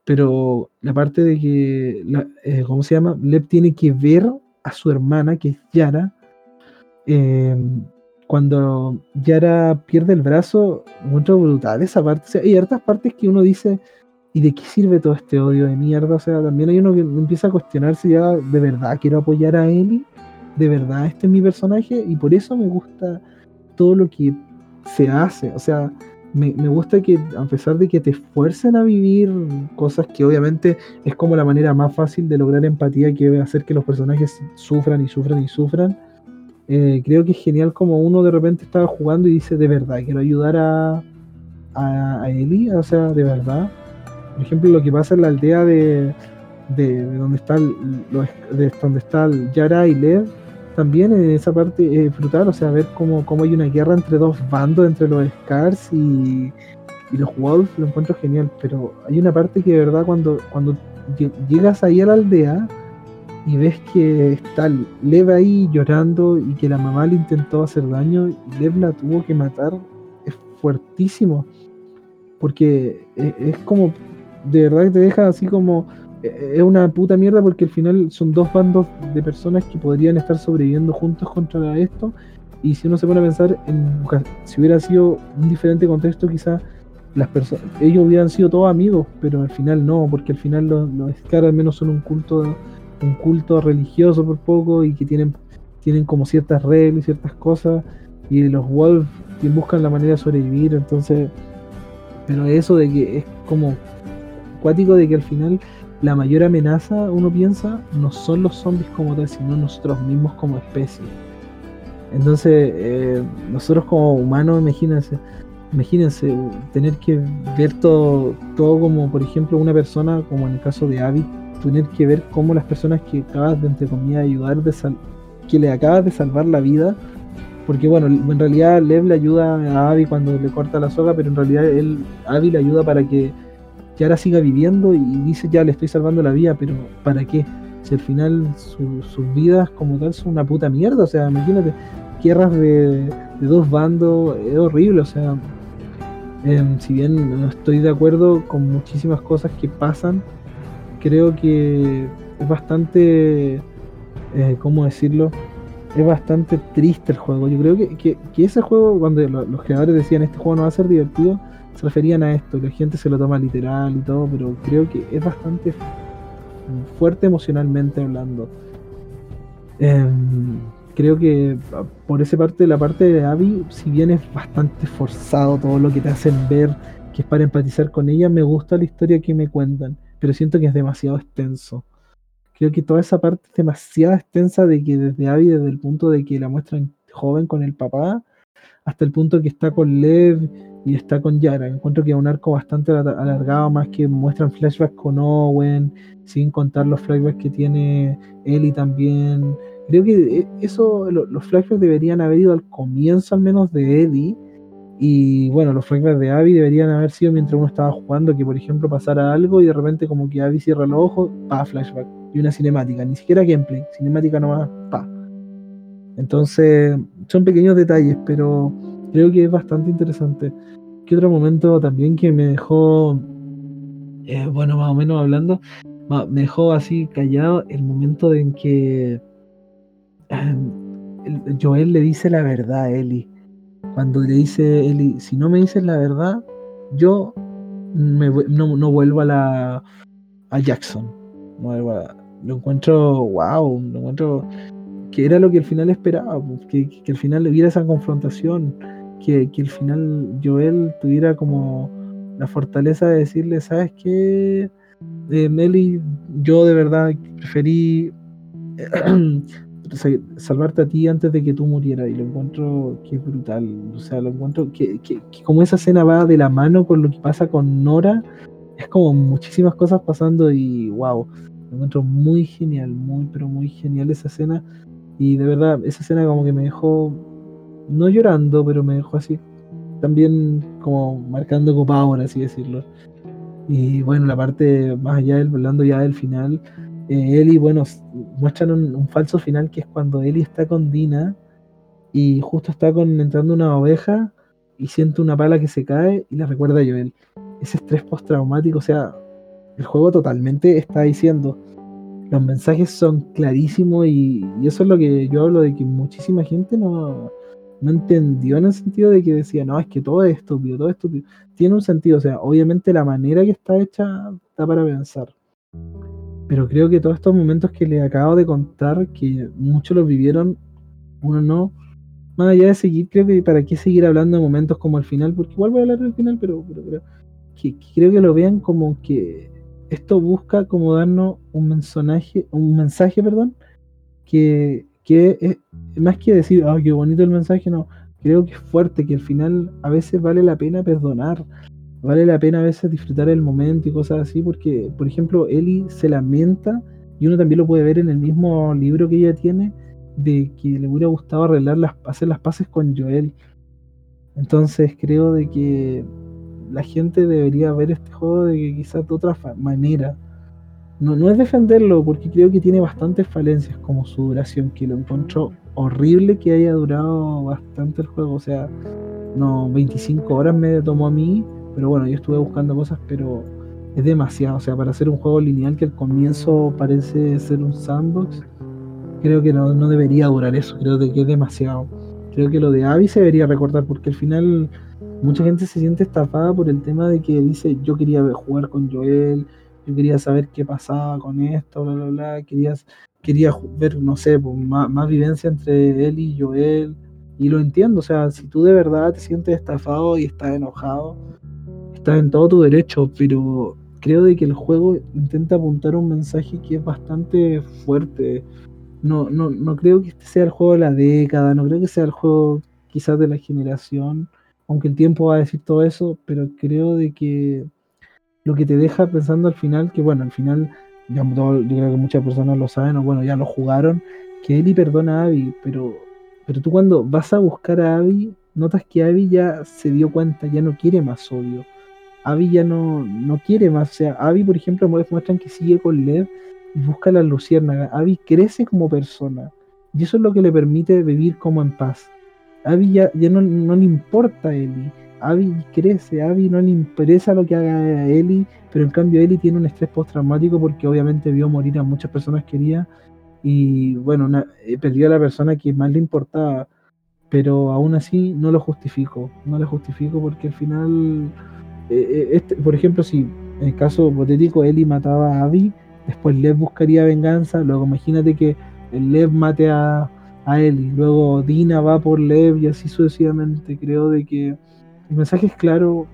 Speaker 1: Pero la parte de que, eh, ¿cómo se llama? Lev tiene que ver a su hermana, que es Yara. Em, cuando Yara pierde el brazo, mucho brutal esa parte. hay hartas partes que uno dice, ¿y de qué sirve todo este odio de mierda? O sea, también hay uno que empieza a cuestionarse ya, ¿de verdad quiero apoyar a Ellie? de verdad este es mi personaje y por eso me gusta todo lo que se hace. O sea, me, gusta que a pesar de que te esfuercen a vivir cosas que obviamente es como la manera más fácil de lograr empatía que hacer que los personajes sufran y sufran y sufran. Eh, creo que es genial como uno de repente estaba jugando y dice de verdad, quiero ayudar a, a, Eli, o sea, de verdad. Por ejemplo, lo que pasa en la aldea de, de, donde está de donde está Yara y Lev, también en esa parte es brutal, o sea, ver cómo, cómo, hay una guerra entre dos bandos, entre los Scars y, los Wolves, lo encuentro genial, pero hay una parte que de verdad cuando, cuando llegas ahí a la aldea y ves que está Lev ahí llorando y que la mamá le intentó hacer daño y Lev la tuvo que matar, es fuertísimo, porque es, es como, de verdad que te deja así como es una puta mierda porque al final son dos bandos de personas que podrían estar sobreviviendo juntos contra esto. Y si uno se pone a pensar en si hubiera sido un diferente contexto, quizás las personas, ellos hubieran sido todos amigos, pero al final no, porque al final los, los Scar al menos son un culto, un culto religioso por poco y que tienen, tienen como ciertas reglas y ciertas cosas. Y los Wolves buscan la manera de sobrevivir, entonces, pero eso de que es como cuático de que al final la mayor amenaza, uno piensa, no son los zombies como tal, sino nosotros mismos como especie. Entonces, eh, nosotros como humanos, imagínense, imagínense tener que ver todo, todo como, por ejemplo, una persona, como en el caso de Abby, tener que ver cómo las personas que acabas de, entre comillas, ayudar, de que le acabas de salvar la vida, porque bueno, en realidad Lev le ayuda a Abby cuando le corta la soga, pero en realidad él, Abby le ayuda para que ahora siga viviendo y dice ya le estoy salvando la vida, pero ¿para qué? Si al final sus vidas como tal son una puta mierda, o sea, imagínate, guerras de, dos bandos, es horrible, o sea, em, si bien no estoy de acuerdo con muchísimas cosas que pasan, creo que es bastante, eh, ¿cómo decirlo? Es bastante triste el juego. Yo creo que, que ese juego, cuando los creadores decían este juego no va a ser divertido, se referían a esto, la gente se lo toma literal y todo, pero creo que es bastante fuerte emocionalmente hablando. Em, creo que ah, por esa parte, la parte de Abby, si bien es bastante forzado todo lo que te hacen ver, que es para empatizar con ella, me gusta la historia que me cuentan, pero siento que es demasiado extenso. Creo que toda esa parte es demasiado extensa de que desde Abby, desde el punto de que la muestran joven con el papá, hasta el punto que está con Lev y está con Yara. Encuentro que es un arco bastante alargado, más que muestran flashbacks con Owen, sin contar los flashbacks que tiene Ellie también. Creo que eh, eso, los flashbacks deberían haber ido al comienzo al menos de Ellie. Y bueno, los flashbacks de Abby deberían haber sido mientras uno estaba jugando, que por ejemplo pasara algo y de repente como que Abby cierra los ojos, pa, flashback. Y una cinemática, ni siquiera gameplay, cinemática nomás, pa. Entonces, son pequeños detalles, pero creo que es bastante interesante. ¿Qué otro momento también que me dejó, eh, bueno, más o menos hablando, me dejó así callado el momento en que Joel le dice la verdad a Eli. Cuando le dice Eli, si no me dices la verdad, yo no, no, vuelvo a la a Jackson. No lo encuentro, wow, lo encuentro que era lo que al final esperaba, pues, que, que al final hubiera esa confrontación, que, que al final Joel tuviera como la fortaleza de decirle, ¿sabes qué? Eh, Meli, yo de verdad preferí salvarte a ti antes de que tú murieras y lo encuentro que es brutal, o sea, lo encuentro que, que, como esa escena va de la mano con lo que pasa con Nora, es como muchísimas cosas pasando y wow, lo encuentro muy genial, muy pero muy genial esa escena y de verdad esa escena como que me dejó no llorando, pero me dejó así también como marcando copado, por así decirlo. Y bueno, la parte más allá del hablando ya del final, eh, Eli, bueno, muestran un, falso final que es cuando Eli está con Dina y justo está con, entrando una oveja y siente una pala que se cae y la recuerda a Joel. Ese estrés postraumático, o sea, el juego totalmente está diciendo, los mensajes son clarísimos y, eso es lo que yo hablo de que muchísima gente no, no entendió en el sentido de que decía, no, es que todo es estúpido, todo es estúpido. Tiene un sentido, o sea, obviamente la manera que está hecha está para pensar. Pero creo que todos estos momentos que le acabo de contar, que muchos los vivieron, uno no, más allá de seguir, creo que para qué seguir hablando de momentos como el final, porque igual voy a hablar del final, pero, pero, que, creo que lo vean como que esto busca como darnos un mensaje, un mensaje, perdón, que que es, más que decir, oh, qué bonito el mensaje, no, creo que es fuerte, que al final a veces vale la pena perdonar, vale la pena a veces disfrutar el momento y cosas así, porque, por ejemplo, Eli se lamenta, y uno también lo puede ver en el mismo libro que ella tiene, de que le hubiera gustado arreglar las, hacer las paces con Joel. Entonces creo de que la gente debería ver este juego de que quizás de otra manera no, no es defenderlo, porque creo que tiene bastantes falencias como su duración, que lo encuentro horrible que haya durado bastante el juego. O sea, no, 25 horas me tomó a mí, pero bueno, yo estuve buscando cosas, pero es demasiado. O sea, para hacer un juego lineal que al comienzo parece ser un sandbox, creo que no, no debería durar eso. Creo que es demasiado. Creo que lo de Abby se debería recordar, porque al final mucha gente se siente estafada por el tema de que dice yo quería jugar con Joel yo quería saber qué pasaba con esto, bla, bla, bla, querías, quería ver, no sé, pues, más, vivencia entre él y Joel, y lo entiendo, o sea, si tú de verdad te sientes estafado y estás enojado, estás en todo tu derecho, pero creo de que el juego intenta apuntar un mensaje que es bastante fuerte. No, no, no creo que este sea el juego de la década, no creo que sea el juego quizás de la generación, aunque el tiempo va a decir todo eso, pero creo de que lo que te deja pensando al final, que bueno, al final, yo creo que muchas personas lo saben, o bueno, ya lo jugaron, que Eli perdona a Abby, pero, pero tú cuando vas a buscar a Abby, notas que Abby ya se dio cuenta, ya no quiere más odio. Abby ya no, no quiere más, o sea, Abby, por ejemplo, muestran que sigue con Lev y busca la luciérnaga. Abby crece como persona, y eso es lo que le permite vivir como en paz. Abby ya, ya no, no le importa a Eli Abby crece, Abby no le interesa lo que haga Ellie, pero en cambio Ellie tiene un estrés postraumático porque obviamente vio morir a muchas personas queridas y bueno, eh, perdió a la persona que más le importaba, pero aún así no lo justifico, no lo justifico porque al final, eh, eh, este, por ejemplo, si en el caso hipotético Ellie mataba a Abby, después Lev buscaría venganza, luego imagínate que Lev mate a, a Ellie, luego Dina va por Lev y así sucesivamente, creo de que el mensaje es claro,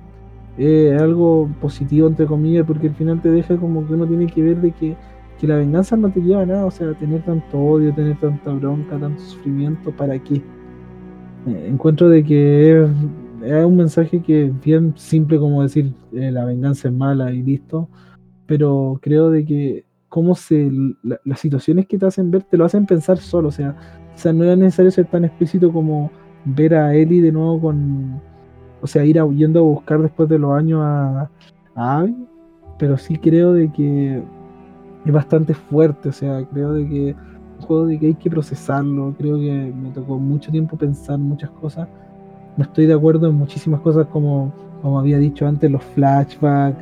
Speaker 1: es algo positivo entre comillas, porque al final te deja como que uno tiene que ver de que, la venganza no te lleva a nada, o sea, tener tanto odio, tener tanta bronca, tanto sufrimiento, ¿para qué? Eh, encuentro de que es, un mensaje que es bien simple como decir eh, la venganza es mala y listo, pero creo de que cómo se las situaciones que te hacen ver te lo hacen pensar solo, o sea, o no era necesario ser tan explícito como ver a Eli de nuevo con, o sea, ir yendo a buscar después de los años a, a Abby, pero sí creo de que es bastante fuerte, o sea, creo de que un de que hay que procesarlo, creo que me tocó mucho tiempo pensar muchas cosas, no estoy de acuerdo en muchísimas cosas como, como había dicho antes, los flashbacks,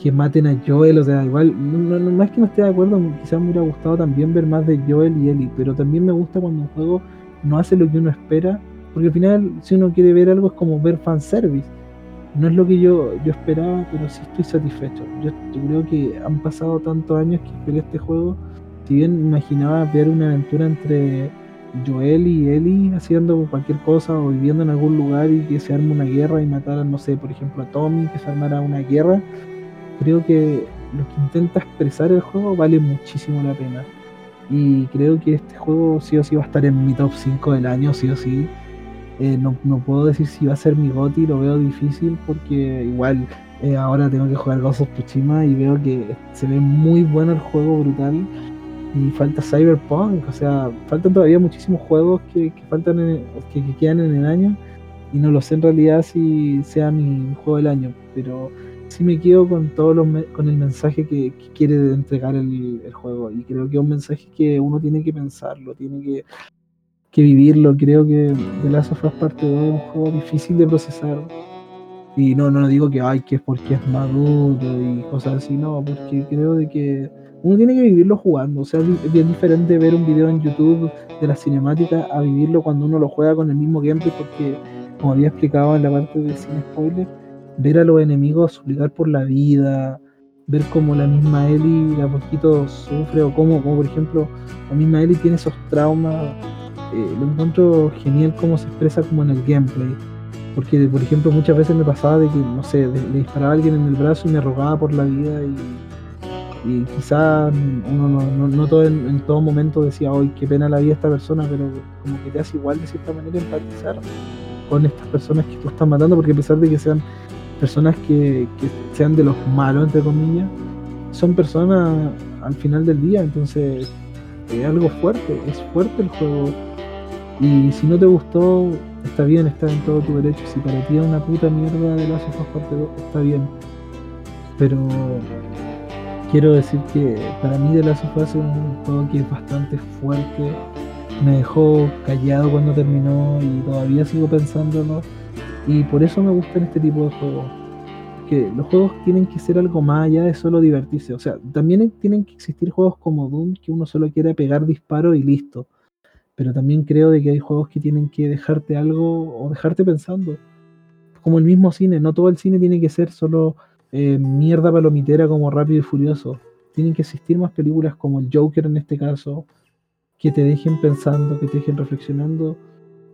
Speaker 1: que maten a Joel, o sea, igual, no, no, es que no esté de acuerdo, quizás me hubiera gustado también ver más de Joel y Ellie, pero también me gusta cuando un juego no hace lo que uno espera porque al final, si uno quiere ver algo, es como ver fanservice. no es lo que yo, yo esperaba, pero sí estoy satisfecho. Yo, creo que han pasado tantos años que esperé este juego. Si bien imaginaba ver una aventura entre Joel y Ellie haciendo cualquier cosa o viviendo en algún lugar y que se arme una guerra y mataran, no sé, por ejemplo a Tommy, que se armara una guerra, creo que lo que intenta expresar el juego vale muchísimo la pena. Y creo que este juego sí o sí va a estar en mi top 5 del año, sí o sí. Eh, no, puedo decir si va a ser mi GOTI, lo veo difícil porque igual eh, ahora tengo que jugar Ghost of Tsushima y veo que se ve muy bueno el juego, brutal. Y falta Cyberpunk, o sea, faltan todavía muchísimos juegos que, faltan que, quedan en el año y no lo sé en realidad si sea mi juego del año, pero sí me quedo con todos los con el mensaje que, quiere entregar el, el, juego y creo que es un mensaje que uno tiene que pensarlo, tiene que que vivirlo. Creo que The Last of Us Parte 2 es un juego difícil de procesar. Y no, no digo que ay, que es porque es maduro y cosas así, no, porque creo de que uno tiene que vivirlo jugando. O sea, es bien diferente ver un video en YouTube de la cinemática a vivirlo cuando uno lo juega con el mismo gameplay, porque, como había explicado en la parte de sin spoiler, ver a los enemigos suplicar por la vida, ver cómo la misma Ellie a poquito sufre, o cómo, como por ejemplo, la misma Ellie tiene esos traumas eh, lo encuentro genial cómo se expresa como en el gameplay. Porque, por ejemplo, muchas veces me pasaba de que, no sé, le disparaba a alguien en el brazo y me rogaba por la vida y, y quizás uno no, no, todo en, todo momento decía, hoy qué pena la vida esta persona, pero como que te hace igual de cierta manera empatizar con estas personas que tú estás matando, porque a pesar de que sean personas que, sean de los malos, entre comillas, son personas al final del día, entonces es algo fuerte, es fuerte el juego y si no te gustó, está bien, está en todo tu derecho. Si para ti es una puta mierda de las of parte 2, está bien. Pero quiero decir que para mí de las of es un juego que es bastante fuerte. Me dejó callado cuando terminó y todavía sigo pensándolo. Y por eso me gustan este tipo de juegos. Que los juegos tienen que ser algo más allá de solo divertirse. O sea, también tienen que existir juegos como Doom que uno solo quiere pegar disparos y listo pero también creo de que hay juegos que tienen que dejarte algo o dejarte pensando. Como el mismo cine, no todo el cine tiene que ser solo eh, mierda palomitera como Rápido y Furioso. Tienen que existir más películas como el Joker en este caso, que te dejen pensando, que te dejen reflexionando,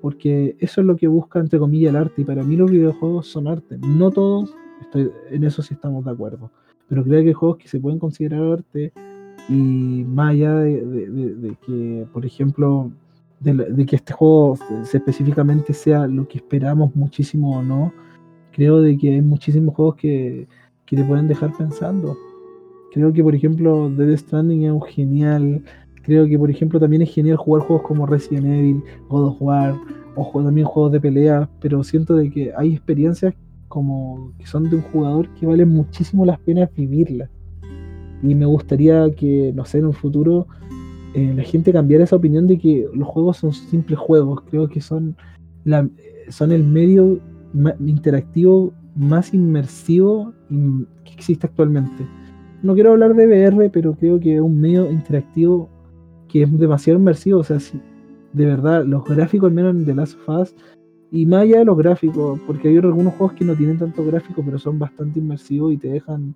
Speaker 1: porque eso es lo que busca, entre comillas, el arte. Y para mí los videojuegos son arte. No todos, estoy, en eso sí estamos de acuerdo, pero creo que hay juegos que se pueden considerar arte y más allá de que, por ejemplo, de, que este juego específicamente sea lo que esperamos muchísimo o no, creo de que hay muchísimos juegos que, que te pueden dejar pensando. Creo que, por ejemplo, Dead Stranding es un genial. Creo que, por ejemplo, también es genial jugar juegos como Resident Evil, God of War, o también juegos de pelea, pero siento de que hay experiencias como que son de un jugador que valen muchísimo las penas vivirlas. Y me gustaría que, no sé, en un futuro eh, la gente cambiara esa opinión de que los juegos son simples juegos. Creo que son, la, son el medio interactivo más inmersivo que existe actualmente. No quiero hablar de VR, pero creo que es un medio interactivo que es demasiado inmersivo. O sea, si, de verdad, los gráficos, al menos en The Last of Us, y más allá de los gráficos, porque hay algunos juegos que no tienen tanto gráfico, pero son bastante inmersivos y te dejan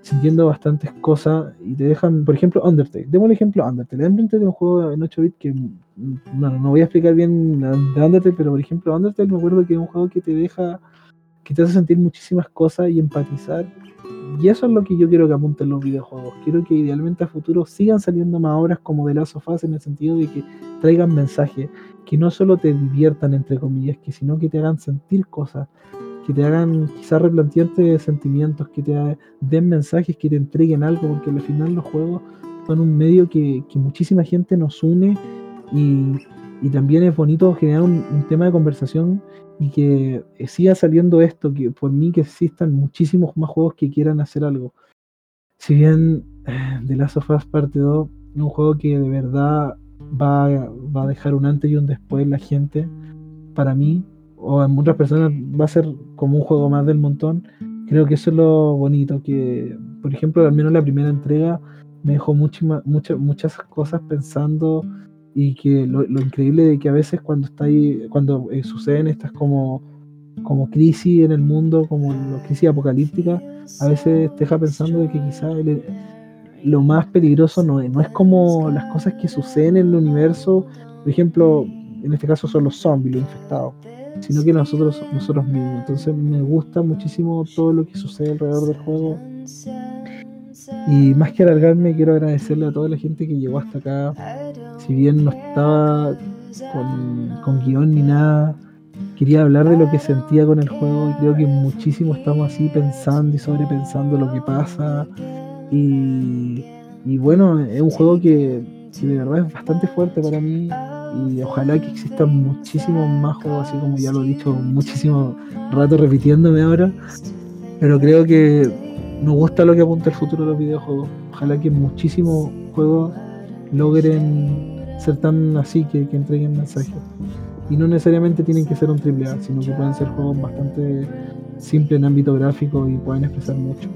Speaker 1: sintiendo bastantes cosas y te dejan, por ejemplo, Undertale. Demos el ejemplo Undertale. Undertale es un juego en 8 bits que, bueno, no voy a explicar bien de Undertale, pero por ejemplo, Undertale me acuerdo que es un juego que te deja, que te hace sentir muchísimas cosas y empatizar. Y eso es lo que yo quiero que apunten los videojuegos. Quiero que idealmente a futuro sigan saliendo más obras como The Last of en el sentido de que traigan mensajes, que no solo te diviertan, entre comillas, que sino que te hagan sentir cosas, que te hagan quizás replantearte sentimientos, que te den mensajes, que te entreguen algo, porque al final los juegos son un medio que, muchísima gente nos une y, también es bonito generar un, tema de conversación y que siga saliendo esto, que por mí que existan muchísimos más juegos que quieran hacer algo. Si bien eh, The Last of Us Parte 2 es un juego que de verdad va, va a dejar un antes y un después en la gente, para mí o en muchas personas va a ser como un juego más del montón. Creo que eso es lo bonito, que por ejemplo, al menos la primera entrega me dejó muchas, muchas cosas pensando y que lo, increíble de que a veces cuando está ahí, cuando eh, suceden estas como como crisis en el mundo, como la crisis apocalíptica, a veces te deja pensando de que quizás lo más peligroso no es, no es como las cosas que suceden en el universo, por ejemplo, en este caso son los zombies, los infectados, sino que nosotros, nosotros mismos. Entonces me gusta muchísimo todo lo que sucede alrededor del juego. Y más que alargarme, quiero agradecerle a toda la gente que llegó hasta acá. Si bien no estaba con, con guion ni nada, quería hablar de lo que sentía con el juego y creo que muchísimo estamos así pensando y sobrepensando lo que pasa. Y, bueno, es un juego que, que de verdad es bastante fuerte para mí y ojalá que existan muchísimos más juegos, así como ya lo he dicho muchísimo rato repitiéndome ahora. Pero creo que nos gusta lo que apunta el futuro de los videojuegos. Ojalá que muchísimos juegos logren ser tan así que, entreguen mensajes. Y no necesariamente tienen que ser un triple A, sino que pueden ser juegos bastante simples en ámbito gráfico y pueden expresar mucho.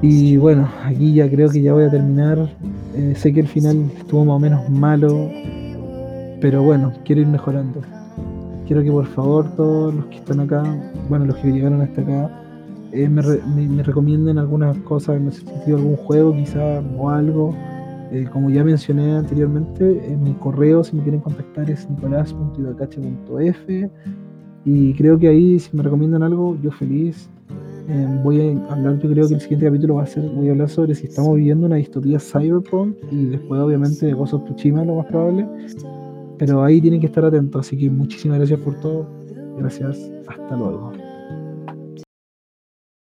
Speaker 1: Y bueno, aquí ya creo que ya voy a terminar. Eh, sé que el final estuvo más o menos malo, pero bueno, quiero ir mejorando. Quiero que por favor todos los que están acá, bueno, los que llegaron hasta acá, eh, me, me, recomienden algunas cosas, no sé si algún juego quizá o algo. Eh, como ya mencioné anteriormente, en mi correo, si me quieren contactar, es nicolás.ibacache.f. Y creo que ahí, si me recomiendan algo, yo feliz. Eh, voy a hablar, yo creo que el siguiente capítulo va a ser, voy a hablar sobre si estamos viviendo una distopía cyberpunk y después obviamente de Ghost of lo más probable. Pero ahí tienen que estar atentos, así que muchísimas gracias por todo. Gracias, hasta luego.